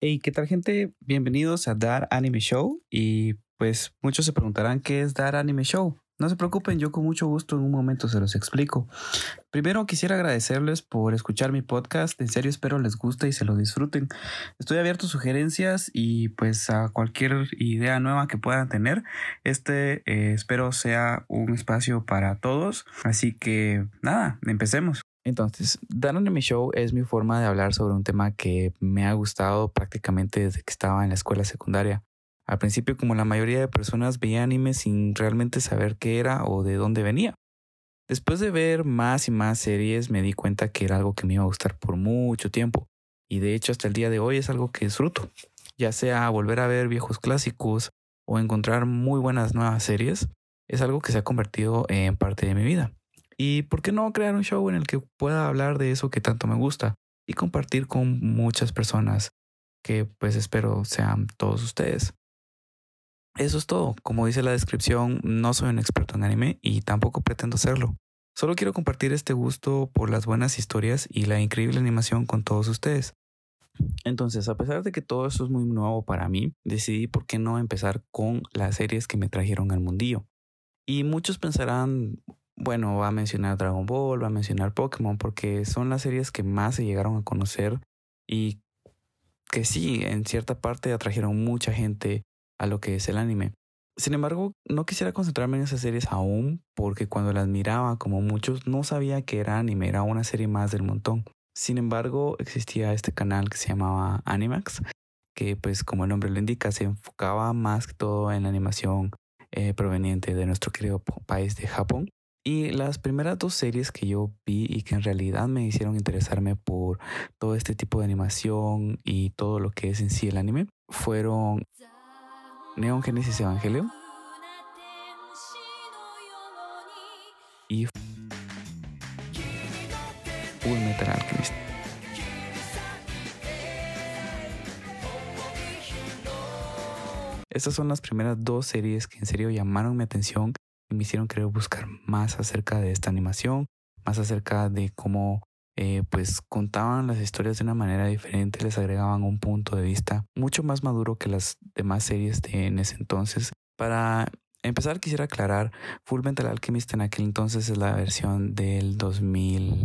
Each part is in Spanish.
Hey, ¿qué tal gente? Bienvenidos a Dar Anime Show y pues muchos se preguntarán qué es Dar Anime Show. No se preocupen, yo con mucho gusto en un momento se los explico. Primero quisiera agradecerles por escuchar mi podcast, en serio espero les guste y se lo disfruten. Estoy abierto a sugerencias y pues a cualquier idea nueva que puedan tener. Este eh, espero sea un espacio para todos, así que nada, empecemos. Entonces, Dar Anime Show es mi forma de hablar sobre un tema que me ha gustado prácticamente desde que estaba en la escuela secundaria. Al principio, como la mayoría de personas, veía anime sin realmente saber qué era o de dónde venía. Después de ver más y más series, me di cuenta que era algo que me iba a gustar por mucho tiempo. Y de hecho, hasta el día de hoy es algo que disfruto. Ya sea volver a ver viejos clásicos o encontrar muy buenas nuevas series, es algo que se ha convertido en parte de mi vida. Y por qué no crear un show en el que pueda hablar de eso que tanto me gusta y compartir con muchas personas que pues espero sean todos ustedes. Eso es todo. Como dice la descripción, no soy un experto en anime y tampoco pretendo serlo. Solo quiero compartir este gusto por las buenas historias y la increíble animación con todos ustedes. Entonces, a pesar de que todo esto es muy nuevo para mí, decidí por qué no empezar con las series que me trajeron al mundillo. Y muchos pensarán, bueno, va a mencionar Dragon Ball, va a mencionar Pokémon, porque son las series que más se llegaron a conocer y que sí, en cierta parte atrajeron mucha gente a lo que es el anime. Sin embargo, no quisiera concentrarme en esas series aún, porque cuando las miraba, como muchos, no sabía que era anime, era una serie más del montón. Sin embargo, existía este canal que se llamaba Animax, que pues como el nombre lo indica, se enfocaba más que todo en la animación eh, proveniente de nuestro querido país de Japón. Y las primeras dos series que yo vi y que en realidad me hicieron interesarme por todo este tipo de animación y todo lo que es en sí el anime fueron Neon Genesis Evangelion y Full Metal Alchemist. Estas son las primeras dos series que en serio llamaron mi atención me hicieron querer buscar más acerca de esta animación, más acerca de cómo eh, pues contaban las historias de una manera diferente, les agregaban un punto de vista mucho más maduro que las demás series de en ese entonces. Para empezar quisiera aclarar, Full Metal Alchemist en aquel entonces es la versión del 2000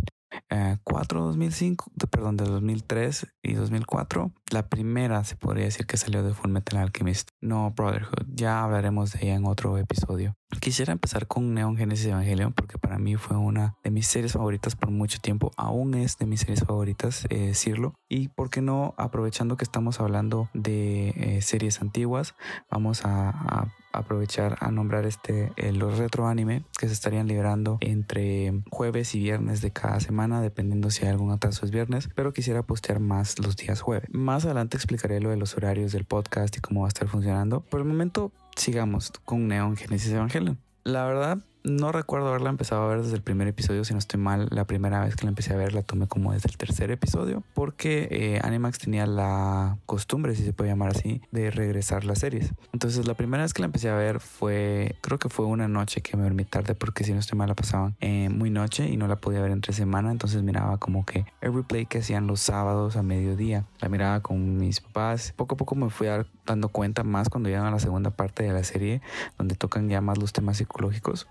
4, 2005, perdón, de 2003 y 2004. La primera se podría decir que salió de Full Metal Alchemist, no Brotherhood. Ya hablaremos de ella en otro episodio. Quisiera empezar con Neon Genesis Evangelion porque para mí fue una de mis series favoritas por mucho tiempo. Aún es de mis series favoritas, eh, decirlo. Y por qué no, aprovechando que estamos hablando de eh, series antiguas, vamos a, aprovechar a nombrar este eh, los retro anime que se estarían liberando entre jueves y viernes de cada semana dependiendo si hay algún atraso es viernes pero quisiera postear más los días jueves más adelante explicaré lo de los horarios del podcast y cómo va a estar funcionando. Por el momento sigamos con Neon Genesis Evangelion. La verdad no recuerdo haberla empezado a ver desde el primer episodio, si no estoy mal, la primera vez que la empecé a ver la tomé como desde el tercer episodio, porque eh, Animax tenía la costumbre, si se puede llamar así, de regresar las series. Entonces la primera vez que la empecé a ver fue, creo que fue una noche que me dormí tarde, porque si no estoy mal la pasaban eh, muy noche y no la podía ver entre semana, entonces miraba como que el replay que hacían los sábados a mediodía, la miraba con mis papás. Poco a poco me fui dando cuenta más cuando llegan a la segunda parte de la serie, donde tocan ya más los temas psicológicos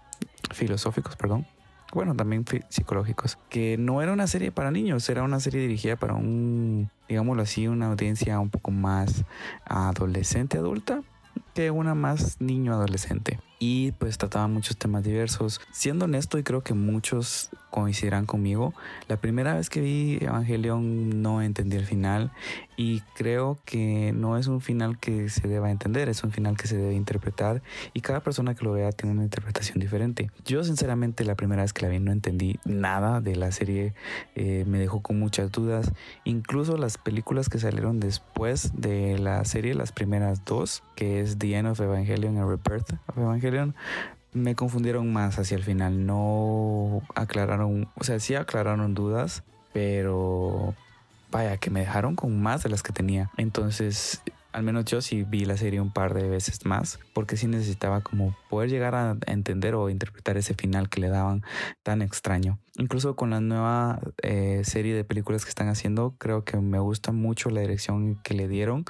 filosóficos, perdón. Bueno, también psicológicos. Que no era una serie para niños, era una serie dirigida para un, digámoslo así, una audiencia un poco más adolescente, adulta, que una más niño adolescente y pues trataba muchos temas diversos. Siendo honesto y creo que muchos coincidirán conmigo, la primera vez que vi Evangelion no entendí el final y creo que no es un final que se deba entender, es un final que se debe interpretar y cada persona que lo vea tiene una interpretación diferente. Yo sinceramente la primera vez que la vi no entendí nada de la serie, eh, me dejó con muchas dudas, incluso las películas que salieron después de la serie, las primeras dos, que es The End of Evangelion y Rebirth of Evangelion, me confundieron más hacia el final. No aclararon, o sea, sí aclararon dudas, pero vaya, que me dejaron con más de las que tenía. Entonces, al menos yo sí vi la serie un par de veces más, porque sí necesitaba como poder llegar a entender o interpretar ese final que le daban tan extraño. Incluso con la nueva eh, serie de películas que están haciendo, creo que me gusta mucho la dirección que le dieron.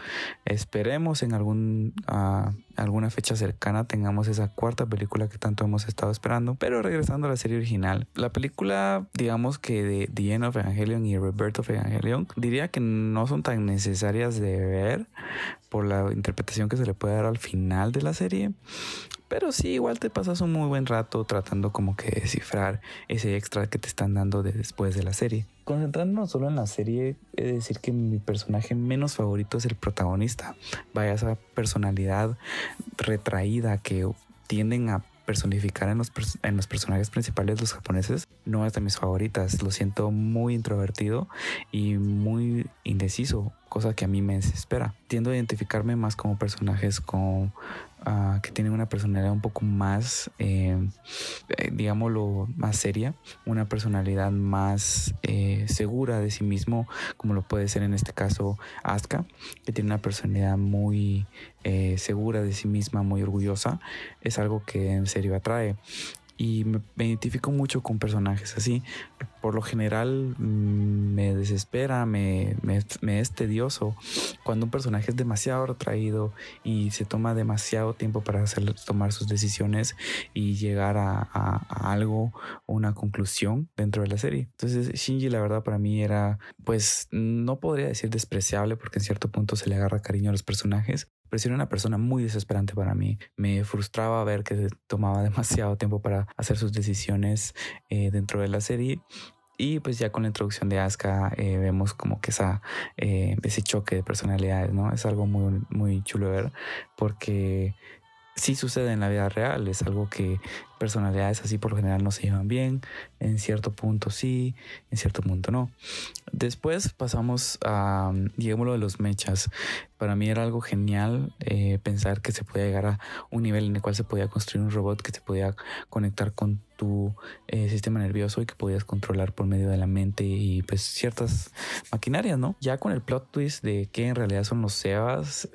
Esperemos en algún, uh, alguna fecha cercana tengamos esa cuarta película que tanto hemos estado esperando. Pero regresando a la serie original, la película, digamos que de The End of Evangelion y Rebirth of Evangelion, diría que no son tan necesarias de ver por la interpretación que se le puede dar al final de la serie. Pero sí, igual te pasas un muy buen rato tratando como que descifrar ese extra que te están dando de después de la serie. Concentrándonos solo en la serie, he de decir que mi personaje menos favorito es el protagonista. Vaya esa personalidad retraída que tienden a personificar en los, en los personajes principales los japoneses no es de mis favoritas. Lo siento muy introvertido y muy indeciso, cosa que a mí me desespera. Tiendo a identificarme más como personajes con Ah, que tiene una personalidad un poco más, eh, eh, digámoslo, más seria, una personalidad más eh, segura de sí mismo, como lo puede ser en este caso Asuka, que tiene una personalidad muy segura de sí misma, muy orgullosa, es algo que en serio atrae y me, identifico mucho con personajes así. Por lo general mm, me desespera, me, me, es tedioso cuando un personaje es demasiado retraído y se toma demasiado tiempo para hacer, tomar sus decisiones y llegar a, algo una conclusión dentro de la serie. Entonces Shinji la verdad para mí era pues no podría decir despreciable porque en cierto punto se le agarra cariño a los personajes, pero era una persona muy desesperante para mí. Me frustraba ver que tomaba demasiado tiempo para hacer sus decisiones eh, dentro de la serie. Y pues ya con la introducción de Asuka eh, vemos como que esa, eh, ese choque de personalidades, ¿no? Es algo muy, muy chulo ver porque sí sucede en la vida real, es algo que personalidades así por lo general no se llevan bien, en cierto punto sí, en cierto punto no. Después pasamos a, de los mechas. Para mí era algo genial eh, pensar que se podía llegar a un nivel en el cual se podía construir un robot que se podía conectar con tu eh, sistema nervioso y que podías controlar por medio de la mente y pues ciertas maquinarias, ¿no? Ya con el plot twist de que en realidad son los Sebas,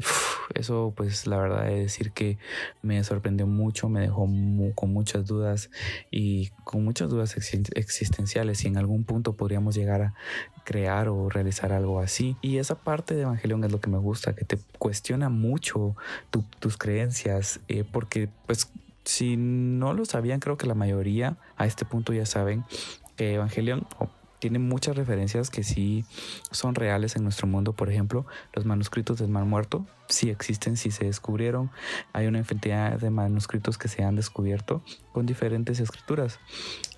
eso pues la verdad es decir que me sorprendió mucho, me dejó con muchas dudas y con muchas dudas existenciales si en algún punto podríamos llegar a crear o realizar algo así. Y esa parte de Evangelion es lo que me gusta, que te cuestiona mucho tus creencias, eh, porque pues si no lo sabían, creo que la mayoría a este punto ya saben que Evangelion tiene muchas referencias que sí son reales en nuestro mundo. Por ejemplo, los manuscritos del Mar Muerto sí existen, sí se descubrieron. Hay una infinidad de manuscritos que se han descubierto con diferentes escrituras.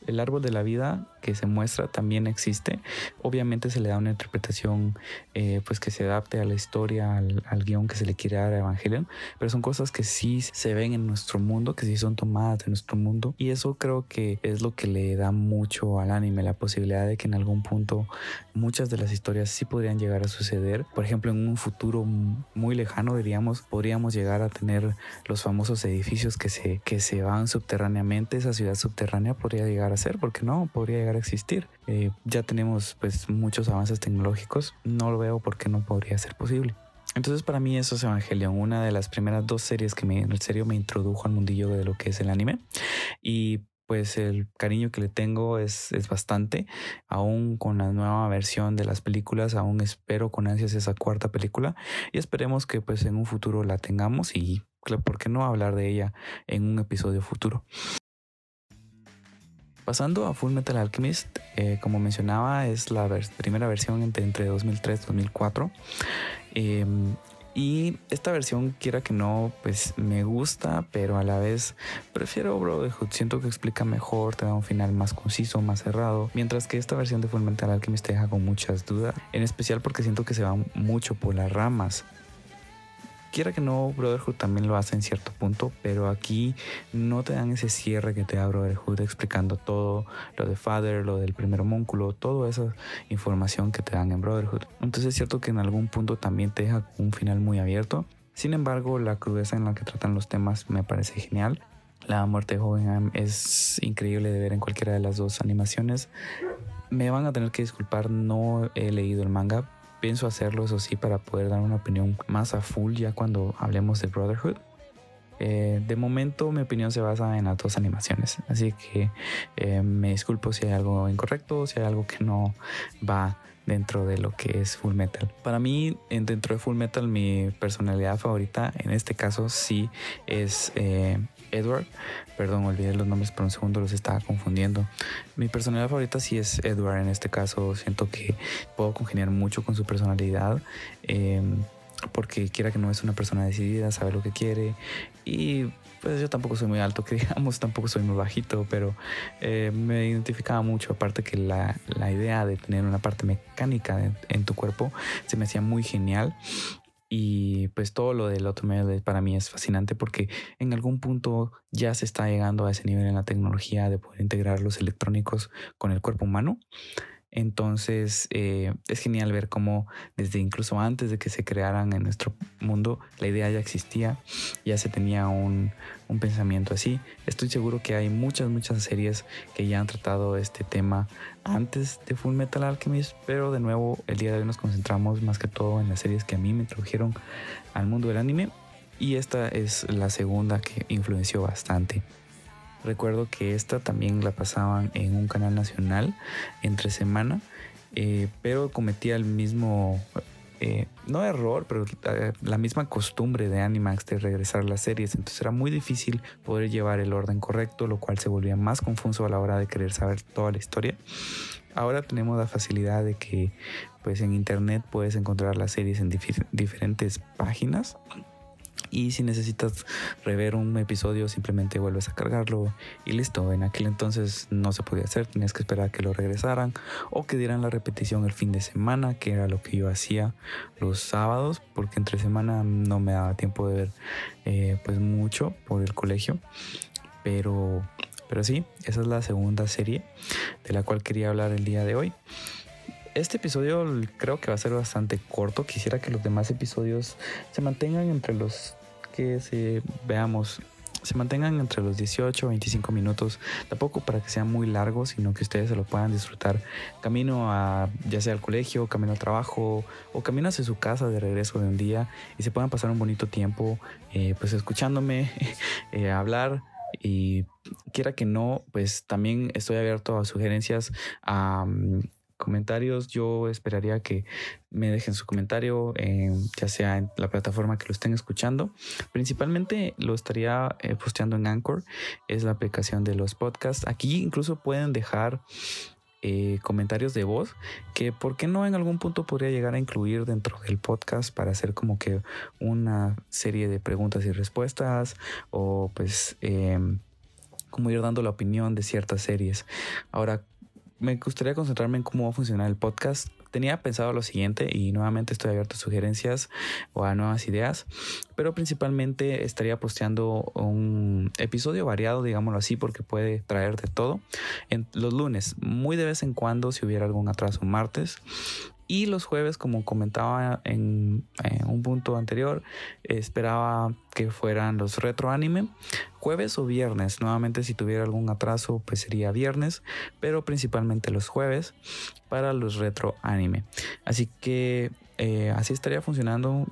El árbol de la vida que se muestra también existe. Obviamente se le da una interpretación eh, pues que se adapte a la historia, al, guion que se le quiere dar a Evangelion, pero son cosas que sí se ven en nuestro mundo, que sí son tomadas de nuestro mundo y eso creo que es lo que le da mucho al anime, la posibilidad de que en algún punto muchas de las historias sí podrían llegar a suceder. Por ejemplo, en un futuro muy lejano, diríamos, podríamos llegar a tener los famosos edificios que se, que se van subterráneamente, esa ciudad subterránea podría llegar a ser, porque no, podría llegar a existir. Eh, ya tenemos pues muchos avances tecnológicos, no lo veo porque no podría ser posible. Entonces para mí eso es Evangelion, una de las primeras dos series que me, en serio me introdujo al mundillo de lo que es el anime. Y pues el cariño que le tengo es, es bastante. Aún con la nueva versión de las películas, aún espero con ansias esa cuarta película y esperemos que pues en un futuro la tengamos y por qué no hablar de ella en un episodio futuro. Pasando a Full Metal Alchemist, eh, como mencionaba, es la primera versión entre, entre 2003 y 2004. Y esta versión, quiera que no, pues me gusta, pero a la vez prefiero Brotherhood. Siento que explica mejor, te da un final más conciso, más cerrado. Mientras que esta versión de Full Metal Alchemist te deja con muchas dudas. En especial porque siento que se va mucho por las ramas quiera que no, Brotherhood también lo hace en cierto punto, pero aquí no te dan ese cierre que te da Brotherhood explicando todo lo de Father, lo del primer homúnculo, toda esa información que te dan en Brotherhood. Entonces es cierto que en algún punto también te deja un final muy abierto. Sin embargo, la crudeza en la que tratan los temas me parece genial. La muerte de Hohenheim es increíble de ver en cualquiera de las dos animaciones. Me van a tener que disculpar, no he leído el manga, Pienso hacerlo, eso sí, para poder dar una opinión más a full ya cuando hablemos de Brotherhood. eh, de momento mi opinión se basa en las dos animaciones. Así que eh, me disculpo si hay algo incorrecto, si hay algo que no va dentro de lo que es Full Metal. Para mí, dentro de Full Metal, mi personalidad favorita en este caso sí es eh, Edward. Perdón, olvidé los nombres por un segundo, los estaba confundiendo. Mi personalidad favorita sí es Edward. En este caso, siento que puedo congeniar mucho con su personalidad. Em, porque quiera que no es una persona decidida, sabe lo que quiere y pues yo tampoco soy muy alto, que digamos, tampoco soy muy bajito, pero eh, me identificaba mucho, aparte que la, la, idea de tener una parte mecánica en tu cuerpo se me hacía muy genial y pues todo lo del medio para mí es fascinante porque en algún punto ya se está llegando a ese nivel en la tecnología de poder integrar los electrónicos con el cuerpo humano. Entonces eh, es genial ver cómo desde incluso antes de que se crearan en nuestro mundo, la idea ya existía, ya se tenía un, un, pensamiento así. Estoy seguro que hay muchas, muchas series que ya han tratado este tema antes de Full Metal Alchemist, pero de nuevo el día de hoy nos concentramos más que todo en las series que a mí me introdujeron al mundo del anime y esta es la segunda que influenció bastante. Recuerdo que esta también la pasaban en un canal nacional entre semana, eh, pero cometía el mismo, eh, no error, pero eh, la misma costumbre de Animax de regresar las series. Entonces era muy difícil poder llevar el orden correcto, lo cual se volvía más confuso a la hora de querer saber toda la historia. Ahora tenemos la facilidad de que pues en internet puedes encontrar las series en diferentes páginas y si necesitas rever un episodio simplemente vuelves a cargarlo y listo. En aquel entonces no se podía hacer, tenías que esperar a que lo regresaran o que dieran la repetición el fin de semana, que era lo que yo hacía los sábados, porque entre semana no me daba tiempo de ver eh, pues mucho por el colegio. Pero, pero sí, esa es la segunda serie de la cual quería hablar el día de hoy este episodio creo que va a ser bastante corto. Quisiera que los demás episodios se mantengan entre los que se veamos se mantengan entre los 18 o 25 minutos, tampoco para que sea muy largo, sino que ustedes se lo puedan disfrutar. Camino a ya sea al colegio, camino al trabajo o camino hacia su casa de regreso de un día y se puedan pasar un bonito tiempo eh, pues escuchándome eh, hablar y quiera que no, pues también estoy abierto a sugerencias, a comentarios. Yo esperaría que me dejen su comentario, ya sea en la plataforma que lo estén escuchando. Principalmente lo estaría eh, posteando en Anchor, es la aplicación de los podcasts. Aquí incluso pueden dejar eh, comentarios de voz que por qué no en algún punto podría llegar a incluir dentro del podcast para hacer como que una serie de preguntas y respuestas o pues em, como ir dando la opinión de ciertas series. Ahora, me gustaría concentrarme en cómo va a funcionar el podcast. Tenía pensado lo siguiente y nuevamente estoy abierto a sugerencias o a nuevas ideas, pero principalmente estaría posteando un episodio variado, digámoslo así, porque puede traer de todo. En los lunes, muy de vez en cuando, si hubiera algún atraso, martes. Y los jueves, como comentaba en, un punto anterior, esperaba que fueran los retro anime. Jueves o viernes. Nuevamente, si tuviera algún atraso, pues sería viernes. Pero principalmente los jueves para los retro anime. Así que eh, así estaría funcionando.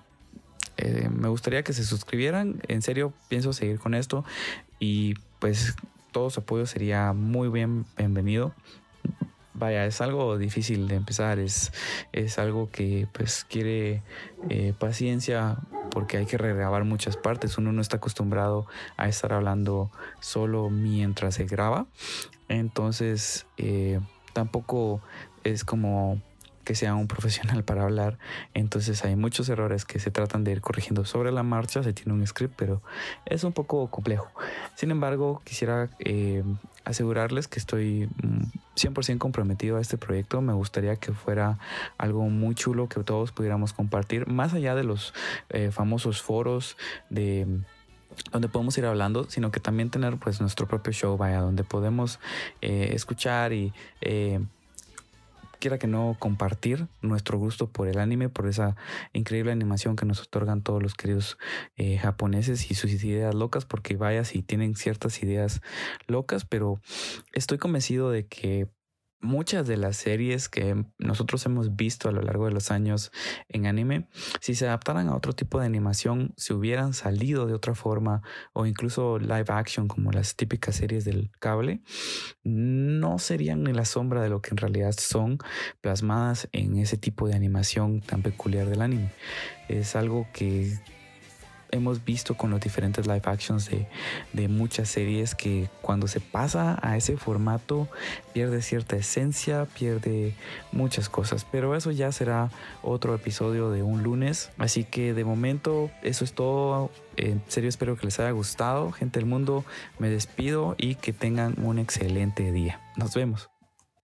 Eh, me gustaría que se suscribieran. En serio, pienso seguir con esto. Y pues todo su apoyo sería muy bien bienvenido vaya, es algo difícil de empezar, es, es algo que pues quiere eh, paciencia porque hay que regrabar muchas partes, uno no está acostumbrado a estar hablando solo mientras se graba, entonces eh, tampoco es como que sea un profesional para hablar. Entonces hay muchos errores que se tratan de ir corrigiendo sobre la marcha. Se tiene un script, pero es un poco complejo. Sin embargo, quisiera eh, asegurarles que estoy 100% mm, comprometido a este proyecto. Me gustaría que fuera algo muy chulo que todos pudiéramos compartir, más allá de los eh, famosos foros de donde podemos ir hablando, sino que también tener pues nuestro propio show, vaya, donde podemos eh, escuchar y quiera que no compartir nuestro gusto por el anime, por esa increíble animación que nos otorgan todos los queridos eh, japoneses y sus ideas locas, porque vaya si tienen ciertas ideas locas, pero estoy convencido de que muchas de las series que nosotros hemos visto a lo largo de los años en anime, si se adaptaran a otro tipo de animación, si hubieran salido de otra forma o incluso live action como las típicas series del cable, no serían ni la sombra de lo que en realidad son plasmadas en ese tipo de animación tan peculiar del anime. Es algo que hemos visto con los diferentes live actions de, de, muchas series que cuando se pasa a ese formato pierde cierta esencia, pierde muchas cosas. Pero eso ya será otro episodio de un lunes. Así que de momento eso es todo. En serio espero que les haya gustado. Gente del mundo, me despido y que tengan un excelente día. Nos vemos.